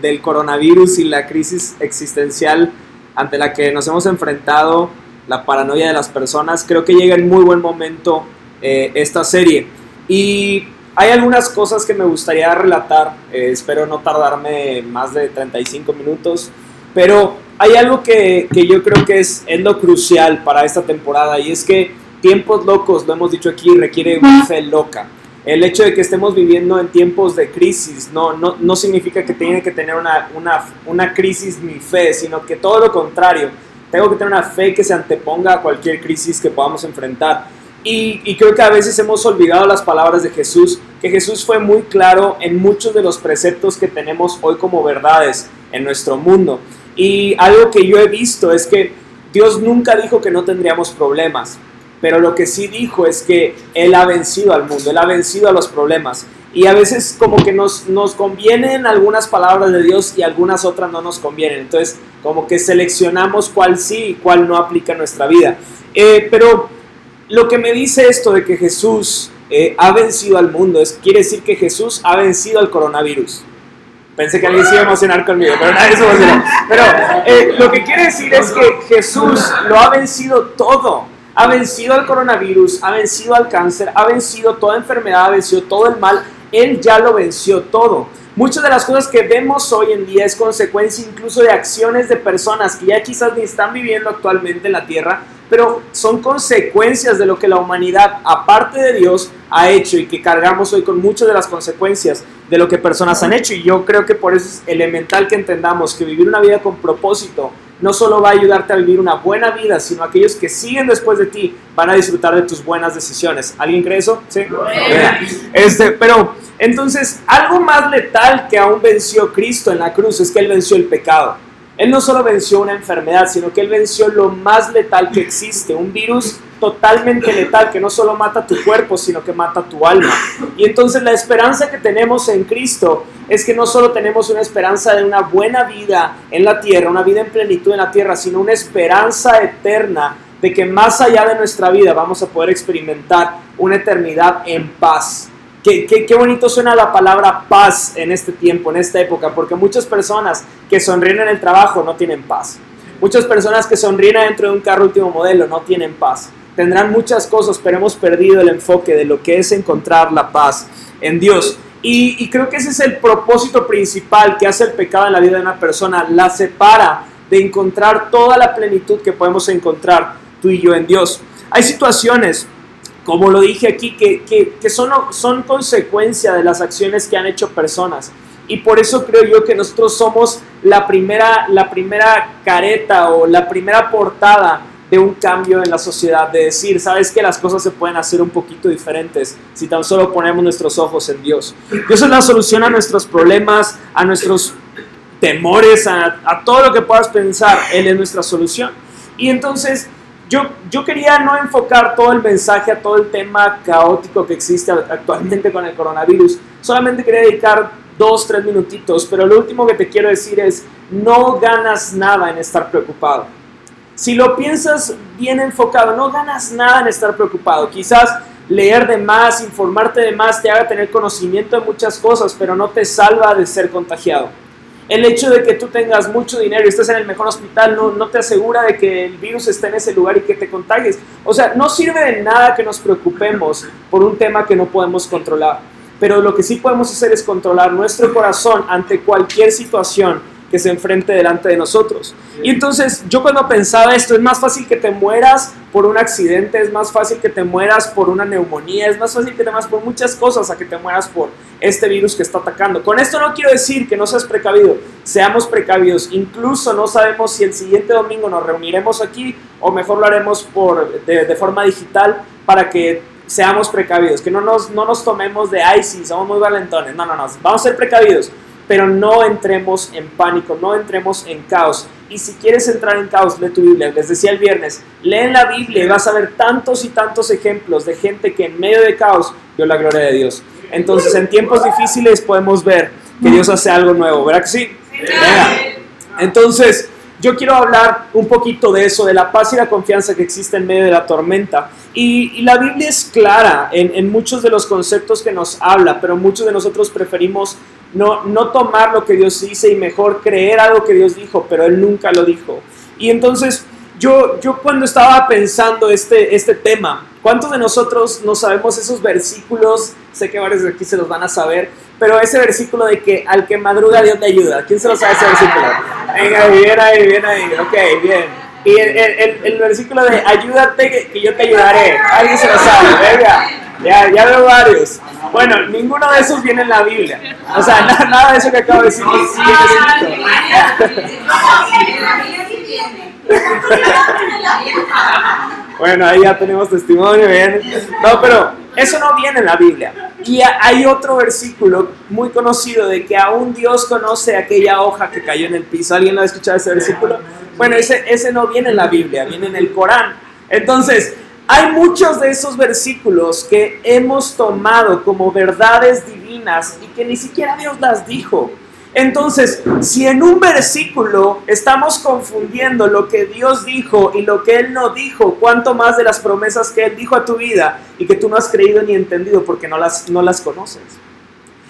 del coronavirus y la crisis existencial ante la que nos hemos enfrentado, la paranoia de las personas, creo que llega en muy buen momento eh, esta serie. Y hay algunas cosas que me gustaría relatar, eh, espero no tardarme más de 35 minutos, pero hay algo que, que yo creo que es, es, lo crucial para esta temporada y es que tiempos locos, lo hemos dicho aquí, requiere una fe loca. El hecho de que estemos viviendo en tiempos de crisis no, no, no significa que tiene que tener una, una, una crisis mi fe, sino que todo lo contrario, tengo que tener una fe que se anteponga a cualquier crisis que podamos enfrentar. Y, y, creo que a veces hemos olvidado las palabras de Jesús, que Jesús fue muy claro en muchos de los preceptos que tenemos hoy como verdades en nuestro mundo. Y algo que yo he visto es que Dios nunca dijo que no tendríamos problemas, pero lo que sí dijo es que Él ha vencido al mundo, Él ha vencido a los problemas. Y a veces como que nos, nos convienen algunas palabras de Dios y algunas otras no nos convienen. Entonces como que seleccionamos cuál sí y cuál no aplica en nuestra vida. Eh, pero lo que me dice esto de que Jesús eh, ha vencido al mundo es, quiere decir que Jesús ha vencido al coronavirus. Pensé que alguien se iba a emocionar conmigo, pero nadie se emocionó. Pero eh, lo que quiere decir es que Jesús lo ha vencido todo. Ha vencido al coronavirus, ha vencido al cáncer, ha vencido toda enfermedad, ha vencido todo el mal. Él ya lo venció todo. Muchas de las cosas que vemos hoy en día es consecuencia incluso de acciones de personas que ya quizás ni están viviendo actualmente en la tierra, pero son consecuencias de lo que la humanidad, aparte de Dios, ha hecho y que cargamos hoy con muchas de las consecuencias de lo que personas han hecho. Y yo creo que por eso es elemental que entendamos que vivir una vida con propósito no solo va a ayudarte a vivir una buena vida, sino aquellos que siguen después de ti van a disfrutar de tus buenas decisiones. ¿Alguien cree eso? Sí. Este, pero entonces, algo más letal que aún venció Cristo en la cruz es que Él venció el pecado. Él no solo venció una enfermedad, sino que Él venció lo más letal que existe, un virus totalmente letal que no solo mata tu cuerpo, sino que mata tu alma. Y entonces la esperanza que tenemos en Cristo es que no solo tenemos una esperanza de una buena vida en la tierra, una vida en plenitud en la tierra, sino una esperanza eterna de que más allá de nuestra vida vamos a poder experimentar una eternidad en paz. Qué, qué, bonito suena la palabra paz en este tiempo, en esta época, porque muchas personas que sonríen en el trabajo no tienen paz. Muchas personas que sonríen dentro de un carro último modelo no tienen paz. Tendrán muchas cosas, pero hemos perdido el enfoque de lo que es encontrar la paz en Dios. Y, creo que ese es el propósito principal que hace el pecado en la vida de una persona. La separa de encontrar toda la plenitud que podemos encontrar tú y yo en Dios. Hay situaciones como lo dije aquí, que, que, que, son, son consecuencia de las acciones que han hecho personas. Y por eso creo yo que nosotros somos la primera, la primera careta o la primera portada de un cambio en la sociedad, de decir, sabes que las cosas se pueden hacer un poquito diferentes si tan solo ponemos nuestros ojos en Dios. Dios es la solución a nuestros problemas, a nuestros temores, a, todo lo que puedas pensar, Él es nuestra solución. Y entonces yo, quería no enfocar todo el mensaje a todo el tema caótico que existe actualmente con el coronavirus. Solamente quería dedicar dos, tres minutitos, pero lo último que te quiero decir es, no ganas nada en estar preocupado. Si lo piensas bien enfocado, no ganas nada en estar preocupado. Quizás leer de más, informarte de más, te haga tener conocimiento de muchas cosas, pero no te salva de ser contagiado. El hecho de que tú tengas mucho dinero y estés en el mejor hospital no, te asegura de que el virus esté en ese lugar y que te contagies. O sea, no sirve de nada que nos preocupemos por un tema que no podemos controlar. Pero lo que sí podemos hacer es controlar nuestro corazón ante cualquier situación que se enfrente delante de nosotros. Y entonces yo cuando pensaba esto, es más fácil que te mueras por un accidente, es más fácil que te mueras por una neumonía, es más fácil que te mueras por muchas cosas a que te mueras por este virus que está atacando. Con esto no quiero decir que no seas precavido, seamos precavidos. Incluso no sabemos si el siguiente domingo nos reuniremos aquí o mejor lo haremos por, de, forma digital para que seamos precavidos, que no nos, no nos tomemos de, ay, sí, somos muy valentones. No, no, no, vamos a ser precavidos pero no entremos en pánico, no entremos en caos. Y si quieres entrar en caos, lee tu Biblia. Les decía el viernes, lee la Biblia y vas a ver tantos y tantos ejemplos de gente que en medio de caos dio la gloria de Dios. Entonces, en tiempos difíciles podemos ver que Dios hace algo nuevo, ¿verdad que sí? Entonces, yo quiero hablar un poquito de eso, de la paz y la confianza que existe en medio de la tormenta. Y, la Biblia es clara en, muchos de los conceptos que nos habla, pero muchos de nosotros preferimos no, no tomar lo que Dios dice y mejor creer algo que Dios dijo, pero Él nunca lo dijo. Y entonces yo, yo cuando estaba pensando este, este tema, ¿cuántos de nosotros no sabemos esos versículos? Sé que varios de aquí se los van a saber, pero ese versículo de que al que madruga Dios te ayuda. ¿Quién se lo sabe ese versículo? Venga, bien ahí, bien ahí. Ok, bien. Y el, el, el versículo de ayúdate que, yo te ayudaré. Alguien se lo sabe, venga. Ya, ya veo varios. Bueno, ninguno de esos viene en la Biblia. O sea, nada, nada de eso que acabo de decir bueno, ahí ya tenemos testimonio, bien. No, pero eso no viene en la Biblia. Y hay otro versículo muy conocido de que aún Dios conoce aquella hoja que cayó en el piso. ¿Alguien lo ha escuchado ese versículo? Bueno, ese, ese no viene en la Biblia, viene en el Corán. Entonces, hay muchos de esos versículos que hemos tomado como verdades divinas y que ni siquiera Dios las dijo. Entonces, si en un versículo estamos confundiendo lo que Dios dijo y lo que Él no dijo, cuánto más de las promesas que Él dijo a tu vida y que tú no has creído ni entendido porque no las, no las conoces.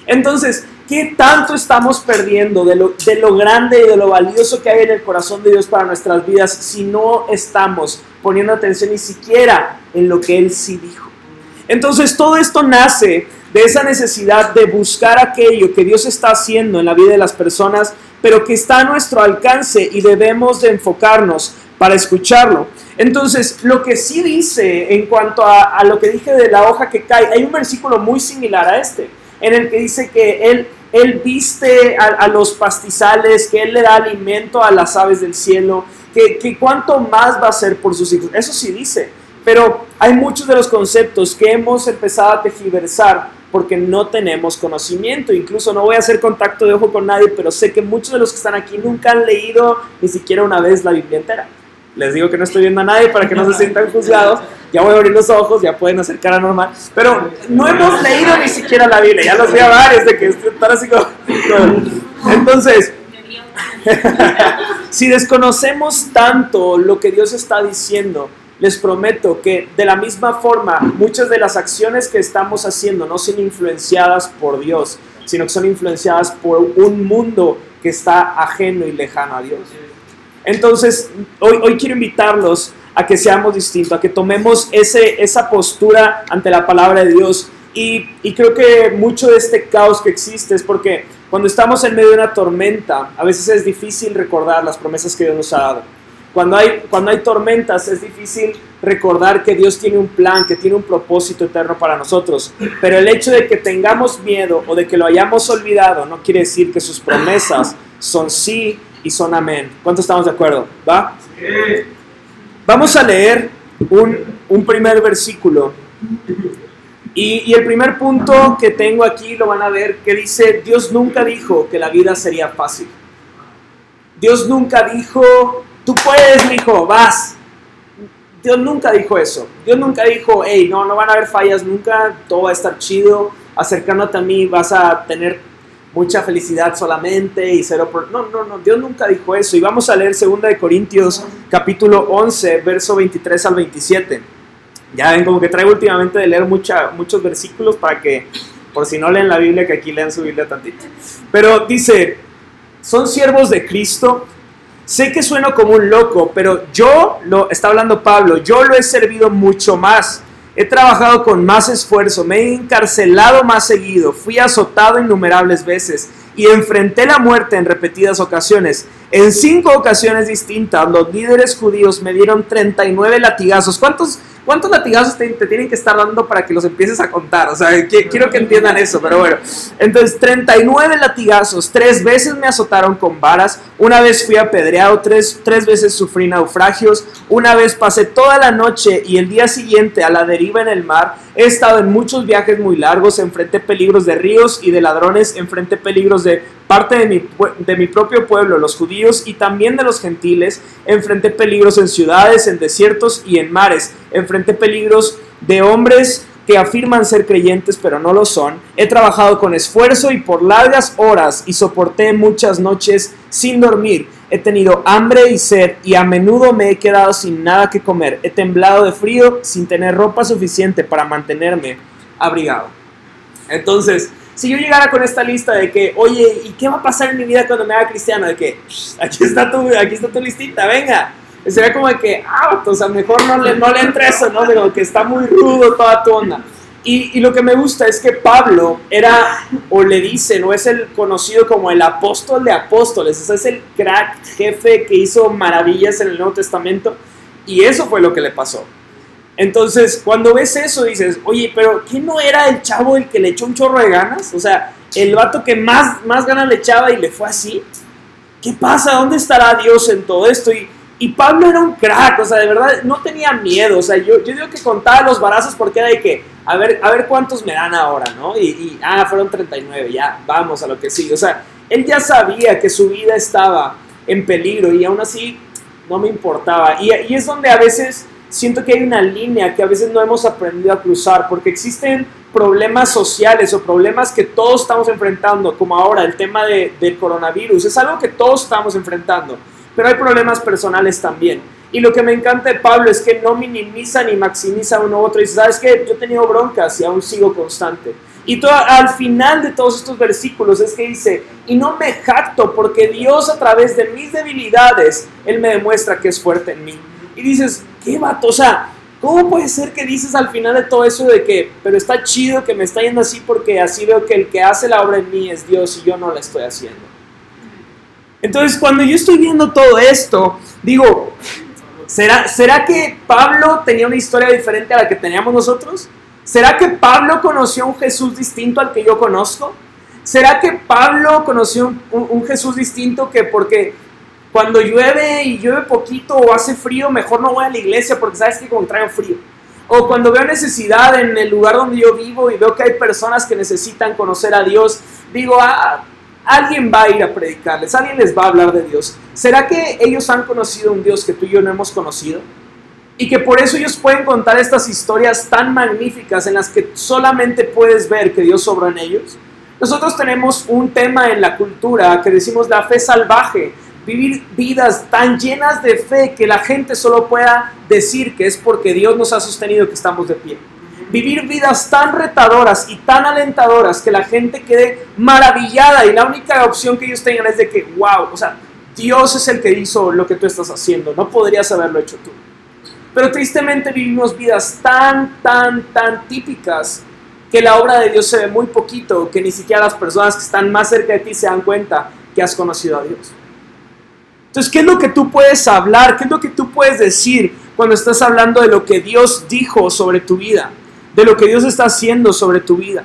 Entonces, ¿qué tanto estamos perdiendo de lo, de lo grande y de lo valioso que hay en el corazón de Dios para nuestras vidas si no estamos poniendo atención ni siquiera en lo que Él sí dijo? Entonces, todo esto nace de esa necesidad de buscar aquello que Dios está haciendo en la vida de las personas, pero que está a nuestro alcance y debemos de enfocarnos para escucharlo. Entonces, lo que sí dice en cuanto a, lo que dije de la hoja que cae, hay un versículo muy similar a este, en el que dice que Él, él viste a, los pastizales, que Él le da alimento a las aves del cielo, que, que cuánto más va a ser por sus hijos. Eso sí dice, pero hay muchos de los conceptos que hemos empezado a tejiversar porque no tenemos conocimiento. Incluso no voy a hacer contacto de ojo con nadie, pero sé que muchos de los que están aquí nunca han leído ni siquiera una vez la Biblia entera. Les digo que no estoy viendo a nadie para que no se sientan juzgados. Ya voy a abrir los ojos, ya pueden hacer cara normal. Pero no hemos leído ni siquiera la Biblia. Ya los vi a varios de que están así como... Entonces, si desconocemos tanto lo que Dios está diciendo, les prometo que de la misma forma muchas de las acciones que estamos haciendo no son influenciadas por Dios, sino que son influenciadas por un mundo que está ajeno y lejano a Dios. Entonces, hoy, hoy quiero invitarlos a que seamos distintos, a que tomemos ese, esa postura ante la palabra de Dios. Y, y creo que mucho de este caos que existe es porque cuando estamos en medio de una tormenta, a veces es difícil recordar las promesas que Dios nos ha dado. Cuando hay, cuando hay tormentas es difícil recordar que Dios tiene un plan, que tiene un propósito eterno para nosotros. Pero el hecho de que tengamos miedo o de que lo hayamos olvidado no quiere decir que sus promesas son sí y son amén. ¿Cuántos estamos de acuerdo? ¿Va? Vamos a leer un, un primer versículo. Y, y el primer punto que tengo aquí lo van a ver que dice, Dios nunca dijo que la vida sería fácil. Dios nunca dijo Tú puedes, hijo, vas. Dios nunca dijo eso. Dios nunca dijo, hey, no, no van a haber fallas nunca, todo va a estar chido, acercándote a mí vas a tener mucha felicidad solamente y cero por... No, no, no, Dios nunca dijo eso. Y vamos a leer 2 de Corintios capítulo 11, verso 23 al 27. Ya ven, como que traigo últimamente de leer mucha, muchos versículos para que, por si no leen la Biblia, que aquí lean su Biblia tantito. Pero dice, son siervos de Cristo Sé que sueno como un loco, pero yo, lo está hablando Pablo, yo lo he servido mucho más. He trabajado con más esfuerzo, me he encarcelado más seguido, fui azotado innumerables veces y enfrenté la muerte en repetidas ocasiones. En cinco ocasiones distintas, los líderes judíos me dieron 39 latigazos. ¿Cuántos, ¿Cuántos latigazos te, tienen que estar dando para que los empieces a contar? O sea, quiero que entiendan eso, pero bueno. Entonces, 39 latigazos, tres veces me azotaron con varas, una vez fui apedreado, tres, tres veces sufrí naufragios, una vez pasé toda la noche y el día siguiente a la deriva en el mar. He estado en muchos viajes muy largos, enfrenté peligros de ríos y de ladrones, enfrenté peligros de parte de mi, de mi propio pueblo, los judíos, y también de los gentiles. Enfrenté peligros en ciudades, en desiertos y en mares. Enfrenté peligros de hombres que afirman ser creyentes pero no lo son. He trabajado con esfuerzo y por largas horas y soporté muchas noches sin dormir. He tenido hambre y sed y a menudo me he quedado sin nada que comer. He temblado de frío sin tener ropa suficiente para mantenerme abrigado. Entonces, si yo llegara con esta lista de que, oye, ¿y qué va a pasar en mi vida cuando me haga cristiano? De que, aquí está tu, aquí está tu listita, venga. Sería como de que, ah, o sea, mejor no le, no le entre eso, ¿no? Digo, que está muy rudo toda tu onda. Y, lo que me gusta es que Pablo era, o le dicen, o es el conocido como el apóstol de apóstoles, o sea, es el crack jefe que hizo maravillas en el Nuevo Testamento, y eso fue lo que le pasó. Entonces, cuando ves eso, dices, oye, pero ¿quién no era el chavo el que le echó un chorro de ganas? O sea, el vato que más, más ganas le echaba y le fue así. ¿Qué pasa? ¿Dónde estará Dios en todo esto? Y, y Pablo era un crack, o sea, de verdad no tenía miedo. O sea, yo, yo digo que contaba los barazos porque era de que, a ver, a ver cuántos me dan ahora, ¿no? Y, ah, fueron 39, ya, vamos a lo que sigue. O sea, él ya sabía que su vida estaba en peligro y aún así no me importaba. Y, y es donde a veces siento que hay una línea que a veces no hemos aprendido a cruzar, porque existen problemas sociales o problemas que todos estamos enfrentando, como ahora el tema de, del coronavirus, es algo que todos estamos enfrentando, pero hay problemas personales también. Y lo que me encanta de Pablo es que no minimiza ni maximiza uno u otro. Y dice, ¿sabes qué? Yo he tenido broncas y aún sigo constante. Y todo, al final de todos estos versículos es que dice, y no me jacto porque Dios a través de mis debilidades, Él me demuestra que es fuerte en mí. Y dices, ¿qué vato? O sea, ¿cómo puede ser que dices al final de todo eso de que, pero está chido que me está yendo así porque así veo que el que hace la obra en mí es Dios y yo no la estoy haciendo? Entonces, cuando yo estoy viendo todo esto, digo, ¿será, ¿será que Pablo tenía una historia diferente a la que teníamos nosotros? ¿Será que Pablo conoció un Jesús distinto al que yo conozco? ¿Será que Pablo conoció un, un, un Jesús distinto que porque cuando llueve y llueve poquito o hace frío, mejor no voy a la iglesia porque sabes que como traigo frío. O cuando veo necesidad en el lugar donde yo vivo y veo que hay personas que necesitan conocer a Dios, digo, ah, alguien va a ir a predicarles, alguien les va a hablar de Dios. ¿Será que ellos han conocido un Dios que tú y yo no hemos conocido? Y que por eso ellos pueden contar estas historias tan magníficas en las que solamente puedes ver que Dios sobra en ellos. Nosotros tenemos un tema en la cultura que decimos la fe salvaje, vivir vidas tan llenas de fe que la gente solo pueda decir que es porque Dios nos ha sostenido que estamos de pie. Vivir vidas tan retadoras y tan alentadoras que la gente quede maravillada y la única opción que ellos tengan es de que, wow, o sea, Dios es el que hizo lo que tú estás haciendo, no podrías haberlo hecho tú. Pero tristemente vivimos vidas tan, tan, tan típicas que la obra de Dios se ve muy poquito, que ni siquiera las personas que están más cerca de ti se dan cuenta que has conocido a Dios. Entonces, ¿qué es lo que tú puedes hablar? ¿Qué es lo que tú puedes decir cuando estás hablando de lo que Dios dijo sobre tu vida? De lo que Dios está haciendo sobre tu vida.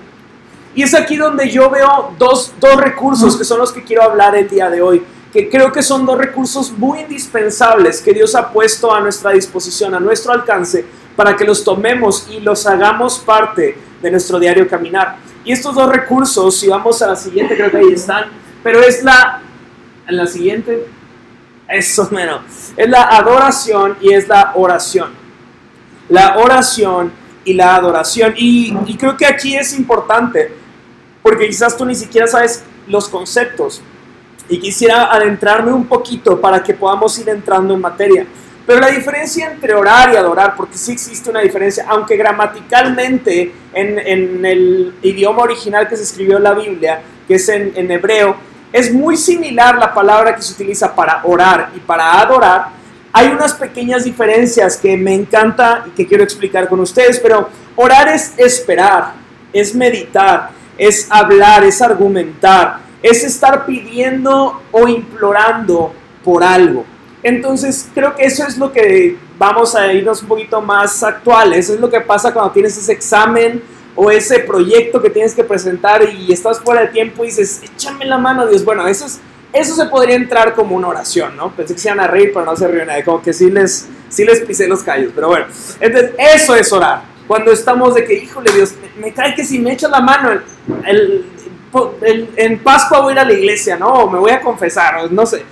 Y es aquí donde yo veo dos, dos recursos que son los que quiero hablar el día de hoy, que creo que son dos recursos muy indispensables que Dios ha puesto a nuestra disposición, a nuestro alcance, para que los tomemos y los hagamos parte de nuestro diario caminar. Y estos dos recursos, si vamos a la siguiente, creo que ahí están, pero es la, en la siguiente, eso menos. Es la adoración y es la oración. La oración y la adoración. Y, y, creo que aquí es importante, porque quizás tú ni siquiera sabes los conceptos. Y quisiera adentrarme un poquito para que podamos ir entrando en materia. Pero la diferencia entre orar y adorar, porque sí existe una diferencia, aunque gramaticalmente en, en el idioma original que se escribió la Biblia, que es en, en hebreo, es muy similar la palabra que se utiliza para orar y para adorar. Hay unas pequeñas diferencias que me encanta y que quiero explicar con ustedes, pero orar es esperar, es meditar, es hablar, es argumentar, es estar pidiendo o implorando por algo. Entonces creo que eso es lo que vamos a irnos un poquito más actuales. Eso es lo que pasa cuando tienes ese examen o ese proyecto que tienes que presentar y estás fuera de tiempo y dices, échame la mano, Dios. Bueno, eso, es, eso se podría entrar como una oración, ¿no? Pensé que se iban a reír, pero no se ríen nadie, como que sí les, sí les pisé los callos, pero bueno. Entonces, eso es orar. Cuando estamos de que, híjole, Dios, me, me cae que si me echas la mano, el, el, el, en Pascua voy a ir a la iglesia, ¿no? O me voy a confesar, no sé.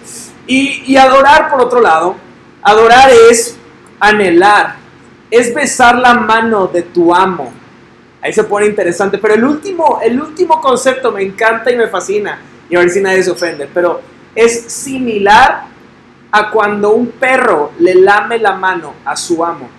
Y, y adorar, por otro lado, adorar es anhelar, es besar la mano de tu amo Ahí se pone interesante. Pero el último, el último concepto me encanta y me fascina. Y a ver si nadie se ofende. Pero es similar a cuando un perro le lame la mano a su amo.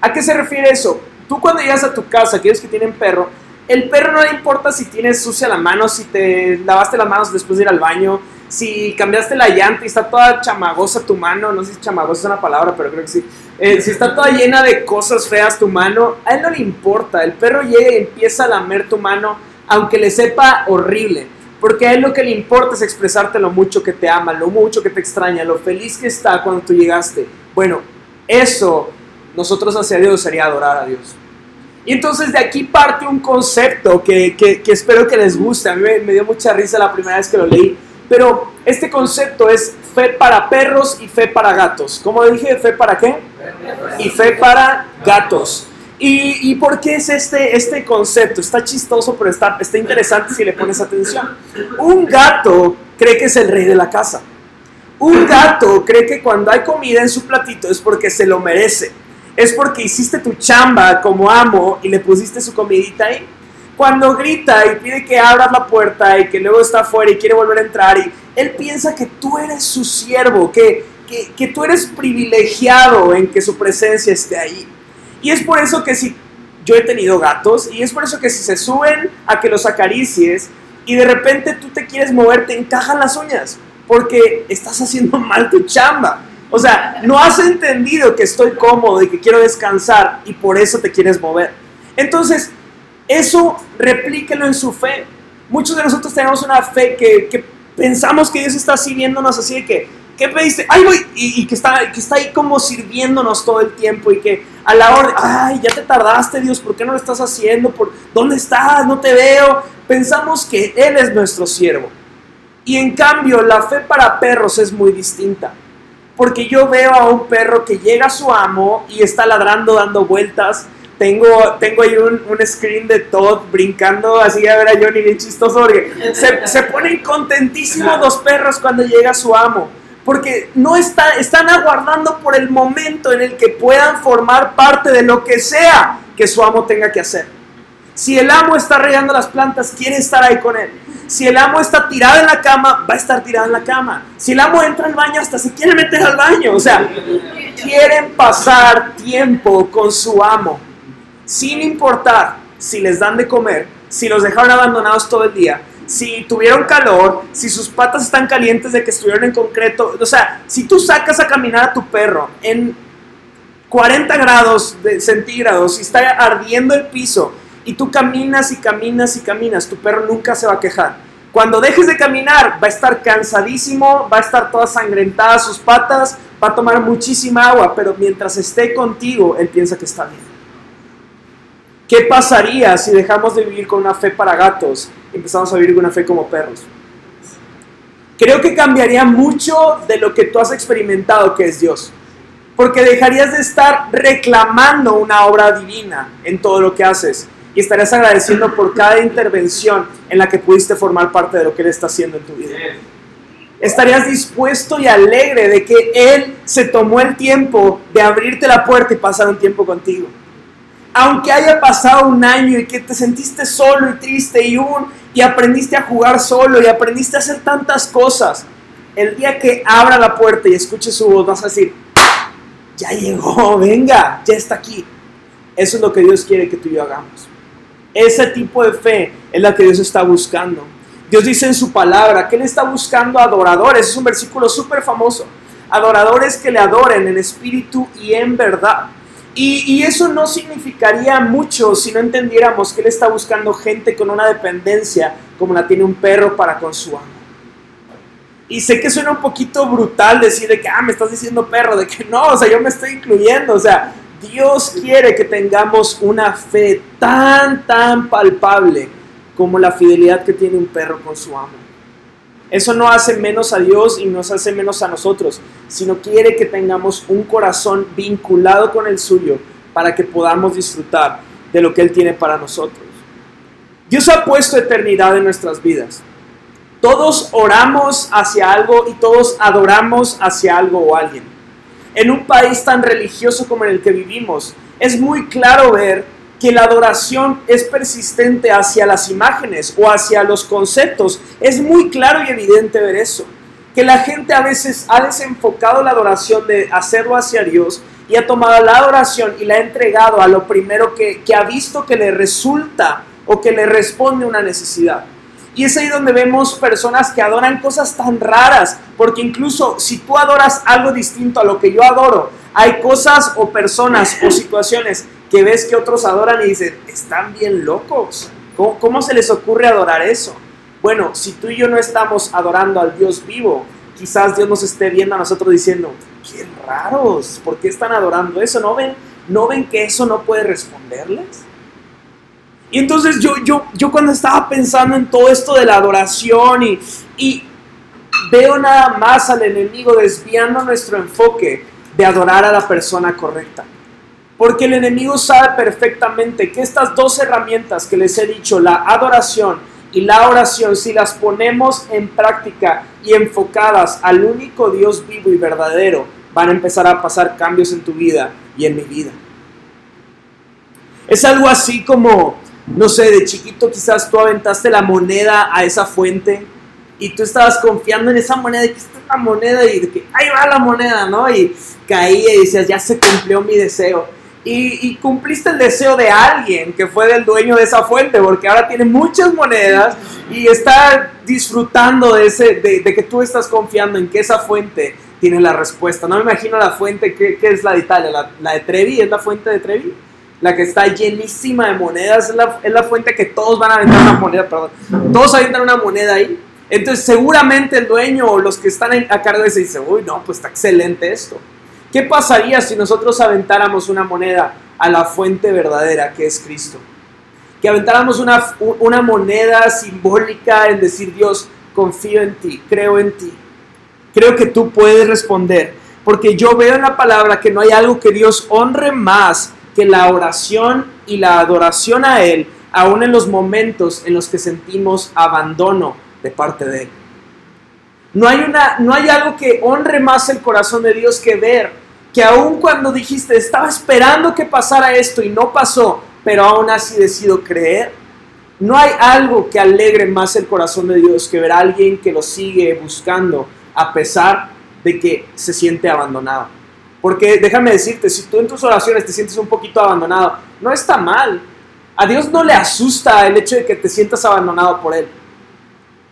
¿A qué se refiere eso? Tú cuando llegas a tu casa, aquellos que tienen perro, el perro no le importa si tienes sucia la mano, si te lavaste las manos después de ir al baño, si cambiaste la llanta y está toda chamagosa tu mano, no sé si chamagosa es una palabra, pero creo que sí. Eh, si está toda llena de cosas feas tu mano, a él no le importa. El perro llega y empieza a lamer tu mano, aunque le sepa horrible. Porque a él lo que le importa es expresarte lo mucho que te ama, lo mucho que te extraña, lo feliz que está cuando tú llegaste. Bueno, eso nosotros hacia Dios sería adorar a Dios. Y entonces de aquí parte un concepto que, que, espero que les guste. A mí me, me dio mucha risa la primera vez que lo leí. Pero este concepto es fe para perros y fe para gatos. ¿Cómo dije? ¿Fe para qué? Y fe para gatos. ¿Y, por qué es este, este concepto? Está chistoso, pero está, está interesante si le pones atención. Un gato cree que es el rey de la casa. Un gato cree que cuando hay comida en su platito es porque se lo merece es porque hiciste tu chamba como amo y le pusiste su comidita ahí. Cuando grita y pide que abras la puerta y que luego está afuera y quiere volver a entrar, y él piensa que tú eres su siervo, que, que, que tú eres privilegiado en que su presencia esté ahí. Y es por eso que si yo he tenido gatos, y es por eso que si se suben a que los acaricies y de repente tú te quieres mover, te encajan las uñas, porque estás haciendo mal tu chamba. O sea, no has entendido que estoy cómodo y que quiero descansar y por eso te quieres mover. Entonces, eso replíquelo en su fe. Muchos de nosotros tenemos una fe que, pensamos que Dios está así viéndonos así de que, ¿qué pediste? ¡Ay, voy! Y, que, está, que está ahí como sirviéndonos todo el tiempo y que a la hora, ¡ay, ya te tardaste, Dios! ¿Por qué no lo estás haciendo? ¿Por, ¿Dónde estás? No te veo. Pensamos que Él es nuestro siervo. Y en cambio, la fe para perros es muy distinta porque yo veo a un perro que llega a su amo y está ladrando, dando vueltas. Tengo, tengo ahí un, un screen de Todd brincando así a ver a Johnny bien chistoso porque se, se ponen contentísimos los perros cuando llega su amo porque no está, están aguardando por el momento en el que puedan formar parte de lo que sea que su amo tenga que hacer. Si el amo está regando las plantas, quiere estar ahí con él. Si el amo está tirado en la cama, va a estar tirado en la cama. Si el amo entra al baño, hasta se quiere meter al baño. O sea, quieren pasar tiempo con su amo, sin importar si les dan de comer, si los dejaron abandonados todo el día, si tuvieron calor, si sus patas están calientes de que estuvieron en concreto. O sea, si tú sacas a caminar a tu perro en 40 grados de centígrados y está ardiendo el piso, y tú caminas y caminas y caminas, tu perro nunca se va a quejar. Cuando dejes de caminar, va a estar cansadísimo, va a estar toda sangrentada sus patas, va a tomar muchísima agua, pero mientras esté contigo, él piensa que está bien. ¿Qué pasaría si dejamos de vivir con una fe para gatos y empezamos a vivir con una fe como perros? Creo que cambiaría mucho de lo que tú has experimentado que es Dios. Porque dejarías de estar reclamando una obra divina en todo lo que haces y estarías agradeciendo por cada intervención en la que pudiste formar parte de lo que Él está haciendo en tu vida. Estarías dispuesto y alegre de que Él se tomó el tiempo de abrirte la puerta y pasar un tiempo contigo. Aunque haya pasado un año y que te sentiste solo y triste y, un, y aprendiste a jugar solo y aprendiste a hacer tantas cosas, el día que abra la puerta y escuche su voz vas a decir, ya llegó, venga, ya está aquí. Eso es lo que Dios quiere que tú y yo hagamos. Ese tipo de fe es la que Dios está buscando. Dios dice en su palabra que Él está buscando adoradores. Es un versículo súper famoso. Adoradores que le adoren en espíritu y en verdad. Y, eso no significaría mucho si no entendiéramos que Él está buscando gente con una dependencia como la tiene un perro para con su amo. Y sé que suena un poquito brutal decir de que, ah, me estás diciendo perro, de que no, o sea, yo me estoy incluyendo, o sea, Dios quiere que tengamos una fe tan, tan palpable como la fidelidad que tiene un perro con su amo. Eso no hace menos a Dios y nos hace menos a nosotros, sino quiere que tengamos un corazón vinculado con el suyo para que podamos disfrutar de lo que Él tiene para nosotros. Dios ha puesto eternidad en nuestras vidas. Todos oramos hacia algo y todos adoramos hacia algo o alguien en un país tan religioso como en el que vivimos, es muy claro ver que la adoración es persistente hacia las imágenes o hacia los conceptos. Es muy claro y evidente ver eso. que la gente a veces ha desenfocado la adoración de hacerlo hacia Dios y ha tomado la adoración y la ha entregado a lo primero que, que ha visto que le resulta o que le responde una necesidad. Y es ahí donde vemos personas que adoran cosas tan raras, porque incluso si tú adoras algo distinto a lo que yo adoro, hay cosas o personas o situaciones que ves que otros adoran y dicen, están bien locos. ¿Cómo, ¿Cómo, se les ocurre adorar eso? Bueno, si tú y yo no estamos adorando al Dios vivo, quizás Dios nos esté viendo a nosotros diciendo, qué raros, ¿por qué están adorando eso? ¿No ven, ¿No ven que eso no puede responderles? Y entonces yo, yo, yo cuando estaba pensando en todo esto de la adoración y, y veo nada más al enemigo desviando nuestro enfoque de adorar a la persona correcta. Porque el enemigo sabe perfectamente que estas dos herramientas que les he dicho, la adoración y la oración, si las ponemos en práctica y enfocadas al único Dios vivo y verdadero, van a empezar a pasar cambios en tu vida y en mi vida. Es algo así como no sé, de chiquito quizás tú aventaste la moneda a esa fuente y tú estabas confiando en esa moneda, y que está la moneda y de que ahí va la moneda, ¿no? Y caía y decías, ya se cumplió mi deseo. Y, cumpliste el deseo de alguien que fue del dueño de esa fuente, porque ahora tiene muchas monedas y está disfrutando de, ese, que tú estás confiando en que esa fuente tiene la respuesta. No me imagino la fuente, ¿qué, es la de Italia? ¿La, ¿La de Trevi? ¿Es la fuente de Trevi? la que está llenísima de monedas, es la, es la fuente que todos van a aventar una moneda, perdón, todos aventan una moneda ahí. Entonces seguramente el dueño o los que están a cargo de eso dicen, uy, no, pues está excelente esto. ¿Qué pasaría si nosotros aventáramos una moneda a la fuente verdadera que es Cristo? Que aventáramos una, una moneda simbólica en decir, Dios, confío en ti, creo en ti. Creo que tú puedes responder, porque yo veo en la palabra que no hay algo que Dios honre más que la oración y la adoración a Él, aún en los momentos en los que sentimos abandono de parte de Él. No hay, una, no hay algo que honre más el corazón de Dios que ver que aún cuando dijiste, estaba esperando que pasara esto y no pasó, pero aún así decido creer, no hay algo que alegre más el corazón de Dios que ver a alguien que lo sigue buscando a pesar de que se siente abandonado. Porque déjame decirte, si tú en tus oraciones te sientes un poquito abandonado, no está mal. A Dios no le asusta el hecho de que te sientas abandonado por Él.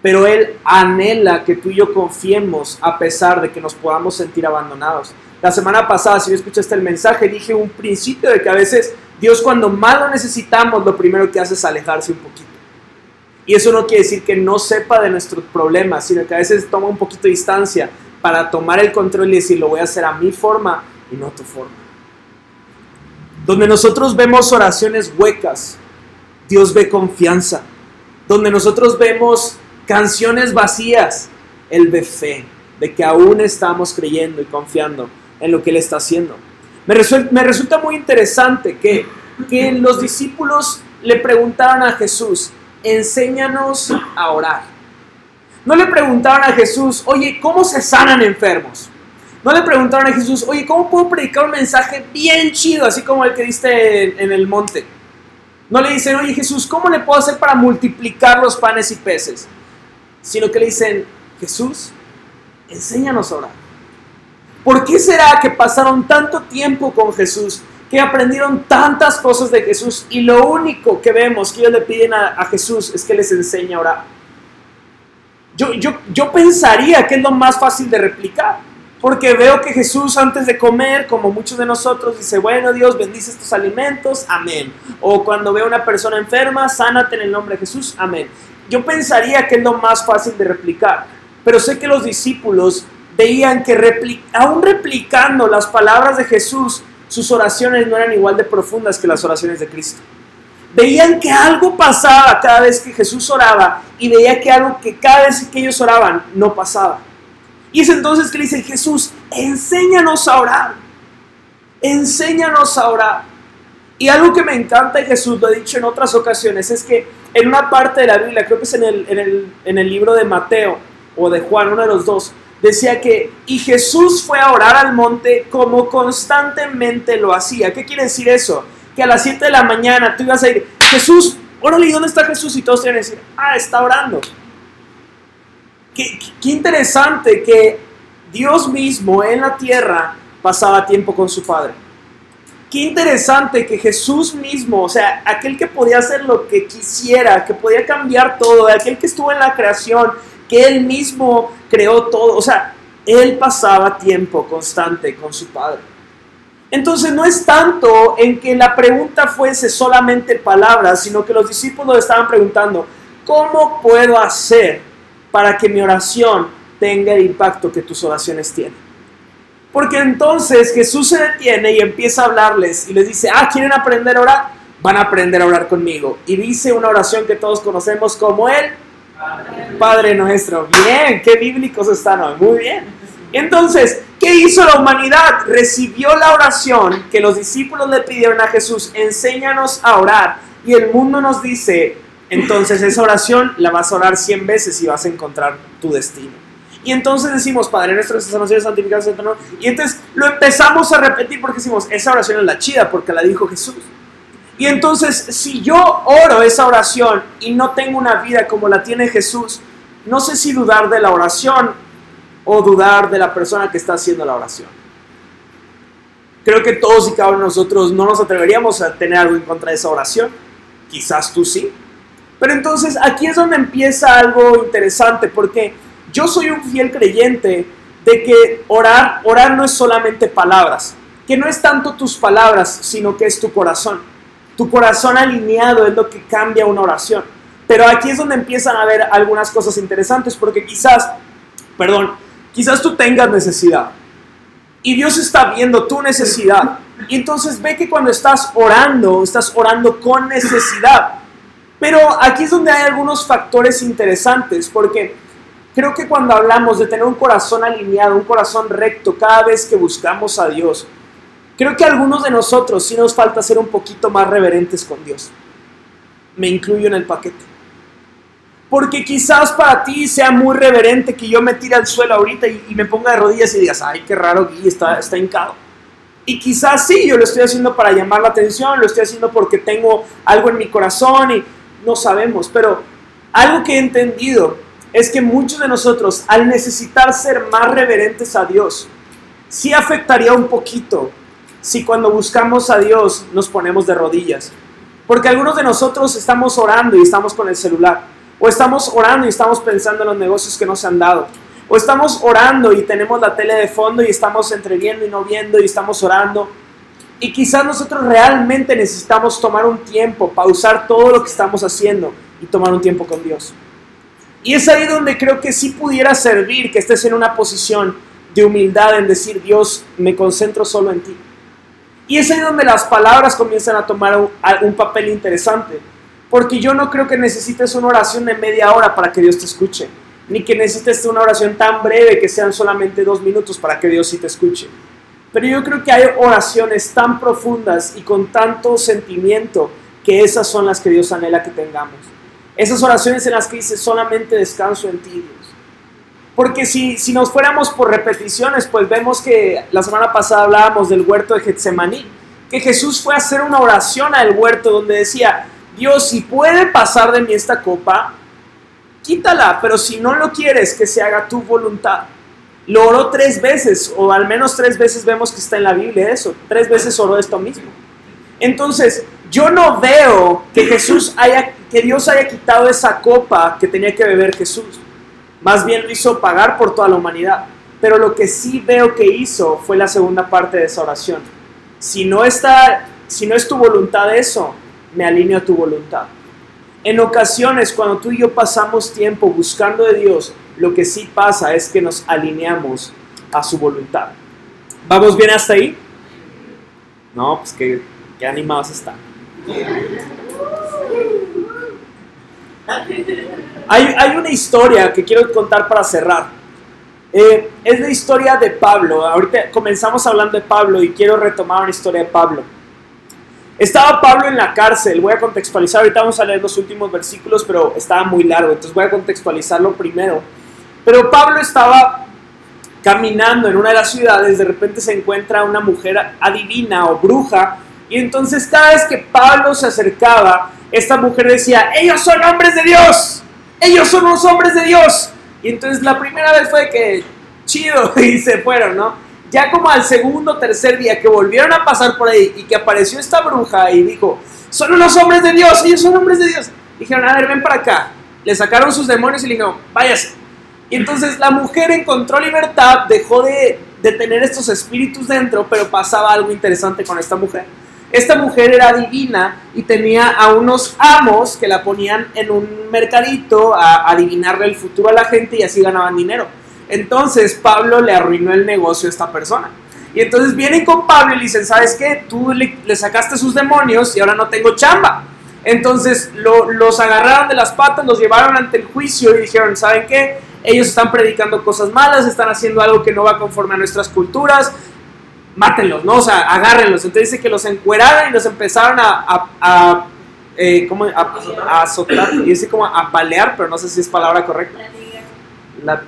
Pero Él anhela que tú y yo confiemos a pesar de que nos podamos sentir abandonados. La semana pasada, si yo escuchaste el mensaje, dije un principio de que a veces Dios cuando más lo necesitamos, lo primero que hace es alejarse un poquito. Y eso no quiere decir que no sepa de nuestros problemas, sino que a veces toma un poquito de distancia para tomar el control y decir, lo voy a hacer a mi forma y no a tu forma. Donde nosotros vemos oraciones huecas, Dios ve confianza. Donde nosotros vemos canciones vacías, Él ve fe, de que aún estamos creyendo y confiando en lo que Él está haciendo. Me, me resulta muy interesante que, que los discípulos le preguntaron a Jesús, enséñanos a orar. No le preguntaron a Jesús, oye, ¿cómo se sanan enfermos? No le preguntaron a Jesús, oye, ¿cómo puedo predicar un mensaje bien chido, así como el que diste en, el monte? No le dicen, oye Jesús, ¿cómo le puedo hacer para multiplicar los panes y peces? Sino que le dicen, Jesús, enséñanos a orar. ¿Por qué será que pasaron tanto tiempo con Jesús, que aprendieron tantas cosas de Jesús y lo único que vemos que ellos le piden a, a Jesús es que les enseñe a orar? yo, yo, pensaría que es lo más fácil de replicar. Porque veo que Jesús antes de comer, como muchos de nosotros, dice, bueno Dios, bendice estos alimentos, amén. O cuando veo a una persona enferma, sánate en el nombre de Jesús, amén. Yo pensaría que es lo más fácil de replicar. Pero sé que los discípulos veían que aún replicando las palabras de Jesús, sus oraciones no eran igual de profundas que las oraciones de Cristo veían que algo pasaba cada vez que Jesús oraba y veía que algo que cada vez que ellos oraban no pasaba. Y es entonces que le dicen, Jesús, enséñanos a orar. Enséñanos a orar. Y algo que me encanta de Jesús, lo he dicho en otras ocasiones, es que en una parte de la Biblia, creo que es en el, en el, en el libro de Mateo o de Juan, uno de los dos, decía que, y Jesús fue a orar al monte como constantemente lo hacía. ¿Qué quiere decir eso? que a las 7 de la mañana tú ibas a ir, Jesús, órale, ¿y dónde está Jesús? Y todos te iban a decir, ah, está orando. qué, qué interesante que Dios mismo en la tierra pasaba tiempo con su Padre. Qué interesante que Jesús mismo, o sea, aquel que podía hacer lo que quisiera, que podía cambiar todo, aquel que estuvo en la creación, que él mismo creó todo, o sea, él pasaba tiempo constante con su Padre. Entonces no es tanto en que la pregunta fuese solamente palabras, sino que los discípulos estaban preguntando, ¿cómo puedo hacer para que mi oración tenga el impacto que tus oraciones tienen? Porque entonces Jesús se detiene y empieza a hablarles y les dice, ah, ¿quieren aprender a orar? Van a aprender a orar conmigo. Y dice una oración que todos conocemos como el Padre, nuestro. Bien, qué bíblicos están hoy. Muy bien. Entonces, ¿qué hizo la humanidad? Recibió la oración que los discípulos le pidieron a Jesús, enséñanos a orar. Y el mundo nos dice, entonces esa oración la vas a orar 100 veces y vas a encontrar tu destino. Y entonces decimos, Padre nuestro, esas oraciones santificadas, y entonces lo empezamos a repetir porque decimos, esa oración es la chida porque la dijo Jesús. Y entonces, si yo oro esa oración y no tengo una vida como la tiene Jesús, no sé si dudar de la oración o dudar de la persona que está haciendo la oración. Creo que todos y cada uno de nosotros no nos atreveríamos a tener algo en contra de esa oración. Quizás tú sí. Pero entonces aquí es donde empieza algo interesante porque yo soy un fiel creyente de que orar, orar no es solamente palabras, que no es tanto tus palabras, sino que es tu corazón. Tu corazón alineado es lo que cambia una oración. Pero aquí es donde empiezan a haber algunas cosas interesantes, porque quizás, perdón, quizás tú tengas necesidad. Y Dios está viendo tu necesidad. Y entonces ve que cuando estás orando, estás orando con necesidad. Pero aquí es donde hay algunos factores interesantes, porque Creo que cuando hablamos de tener un corazón alineado, un corazón recto, cada vez que buscamos a Dios, creo que a algunos de nosotros sí nos falta ser un poquito más reverentes con Dios. Me incluyo en el paquete. Porque quizás para ti sea muy reverente que yo me tire al suelo ahorita y, me ponga de rodillas y digas, ay, qué raro, Gui, está, está hincado. Y quizás sí, yo lo estoy haciendo para llamar la atención, lo estoy haciendo porque tengo algo en mi corazón y no sabemos. Pero algo que he entendido es que muchos de nosotros, al necesitar ser más reverentes a Dios, sí afectaría un poquito si cuando buscamos a Dios nos ponemos de rodillas. Porque algunos de nosotros estamos orando y estamos con el celular. O estamos orando y estamos pensando en los negocios que nos han dado. O estamos orando y tenemos la tele de fondo y estamos entreviendo y no viendo y estamos orando. Y quizás nosotros realmente necesitamos tomar un tiempo, pausar todo lo que estamos haciendo y tomar un tiempo con Dios. Y es ahí donde creo que sí pudiera servir que estés en una posición de humildad en decir, Dios, me concentro solo en ti. Y es ahí donde las palabras comienzan a tomar un, papel interesante. Porque yo no creo que necesites una oración de media hora para que Dios te escuche. Ni que necesites una oración tan breve que sean solamente dos minutos para que Dios sí te escuche. Pero yo creo que hay oraciones tan profundas y con tanto sentimiento que esas son las que Dios anhela que tengamos. Esas oraciones en las que dice solamente descanso en ti, Dios. Porque si, si nos fuéramos por repeticiones, pues vemos que la semana pasada hablábamos del huerto de Getsemaní, que Jesús fue a hacer una oración al huerto donde decía, Dios, si puede pasar de mí esta copa, quítala, pero si no lo quieres, que se haga tu voluntad. Lo oró tres veces, o al menos tres veces vemos que está en la Biblia eso, tres veces oró esto mismo. Entonces, yo no veo que Jesús haya, que Dios haya quitado esa copa que tenía que beber Jesús. Más bien lo hizo pagar por toda la humanidad. Pero lo que sí veo que hizo fue la segunda parte de esa oración. Si no está, si no es tu voluntad eso, me alineo a tu voluntad. En ocasiones, cuando tú y yo pasamos tiempo buscando de Dios, lo que sí pasa es que nos alineamos a su voluntad. ¿Vamos bien hasta ahí? No, pues que, qué animados están. Hay, una historia que quiero contar para cerrar. Eh, es la historia de Pablo. Ahorita comenzamos hablando de Pablo y quiero retomar una historia de Pablo. Estaba Pablo en la cárcel, voy a contextualizar, ahorita vamos a leer los últimos versículos, pero estaba muy largo, entonces voy a contextualizarlo primero. Pero Pablo estaba caminando en una de las ciudades, de repente se encuentra una mujer adivina o bruja y entonces cada vez que Pablo se acercaba, esta mujer decía, ellos son hombres de Dios, ellos son los hombres de Dios. Y entonces la primera vez fue que chido y se fueron, ¿no? Ya como al segundo tercer día que volvieron a pasar por ahí y que apareció esta bruja y dijo, son unos hombres de Dios, ellos son hombres de Dios. Dijeron, a ver, ven para acá. Le sacaron sus demonios y le dijeron, váyase. Y entonces la mujer encontró libertad, dejó de, de tener estos espíritus dentro, pero pasaba algo interesante con esta mujer. Esta mujer era divina y tenía a unos amos que la ponían en un mercadito a adivinarle el futuro a la gente y así ganaban dinero. Entonces Pablo le arruinó el negocio a esta persona. Y entonces vienen con Pablo y le dicen, ¿sabes qué? Tú le, sacaste sus demonios y ahora no tengo chamba. Entonces los agarraron de las patas, los llevaron ante el juicio y dijeron, ¿saben qué? Ellos están predicando cosas malas, están haciendo algo que no va conforme a nuestras culturas, mátenlos, ¿no? O sea, agárrenlos. Entonces dice que los encueraron y los empezaron a, a, eh, ¿cómo? a, azotar, y dice como a palear, pero no sé si es palabra correcta. La,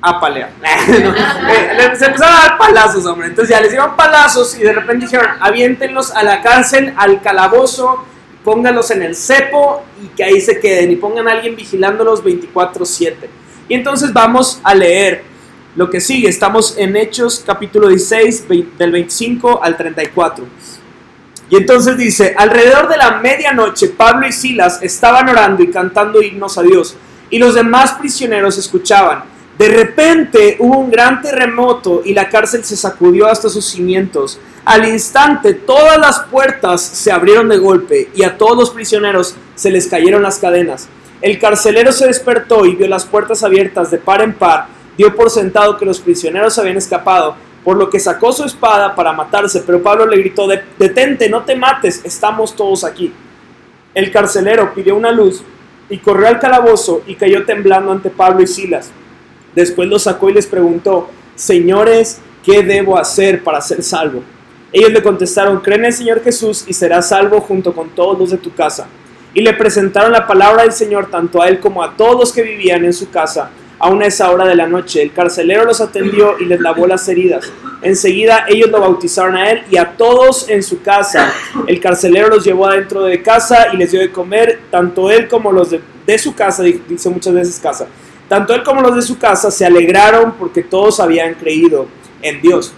a palear. Eh, se empezaron a dar palazos, hombre. Entonces ya les dieron palazos y de repente dijeron, aviéntenlos a la cárcel, al calabozo, pónganlos en el cepo y que ahí se queden y pongan a alguien vigilándolos 24/7. Y entonces vamos a leer lo que sigue. Estamos en Hechos capítulo 16, del 25 al 34. Y entonces dice, alrededor de la medianoche Pablo y Silas estaban orando y cantando himnos a Dios, y los demás prisioneros escuchaban. De repente hubo un gran terremoto y la cárcel se sacudió hasta sus cimientos. Al instante todas las puertas se abrieron de golpe y a todos los prisioneros se les cayeron las cadenas. El carcelero se despertó y vio las puertas abiertas de par en par. Dio por sentado que los prisioneros habían escapado, por lo que sacó su espada para matarse, pero Pablo le gritó, detente, no te mates, estamos todos aquí. El carcelero pidió una luz y corrió al calabozo y cayó temblando ante Pablo y Silas. Después los sacó y les preguntó, Señores, ¿qué debo hacer para ser salvo? Ellos le contestaron, cree en el Señor Jesús y serás salvo junto con todos los de tu casa. Y le presentaron la palabra del Señor tanto a él como a todos los que vivían en su casa. Aún a esa hora de la noche, el carcelero los atendió y les lavó las heridas. Enseguida ellos lo bautizaron a él y a todos en su casa. El carcelero los llevó adentro de casa y les dio de comer, tanto él como los de, su casa, dice muchas veces casa tanto él como los de su casa se alegraron porque todos habían creído en Dios.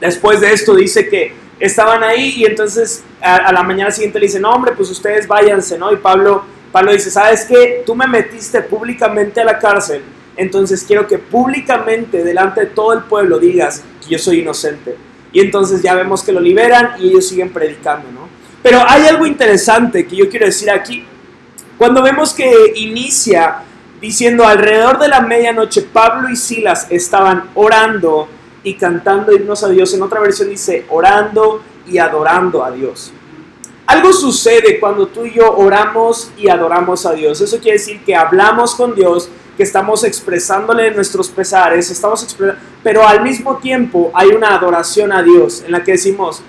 Después de esto dice que estaban ahí y entonces a, la mañana siguiente le dicen, no hombre, pues ustedes váyanse, ¿no? Y Pablo, Pablo dice, ¿sabes qué? Tú me metiste públicamente a la cárcel, entonces quiero que públicamente delante de todo el pueblo digas que yo soy inocente. Y entonces ya vemos que lo liberan y ellos siguen predicando, ¿no? Pero hay algo interesante que yo quiero decir aquí. Cuando vemos que inicia diciendo alrededor de la medianoche Pablo y Silas estaban orando y cantando himnos a Dios. En otra versión dice orando y adorando a Dios. Algo sucede cuando tú y yo oramos y adoramos a Dios. Eso quiere decir que hablamos con Dios, que estamos expresándole nuestros pesares, estamos pero al mismo tiempo hay una adoración a Dios en la que decimos,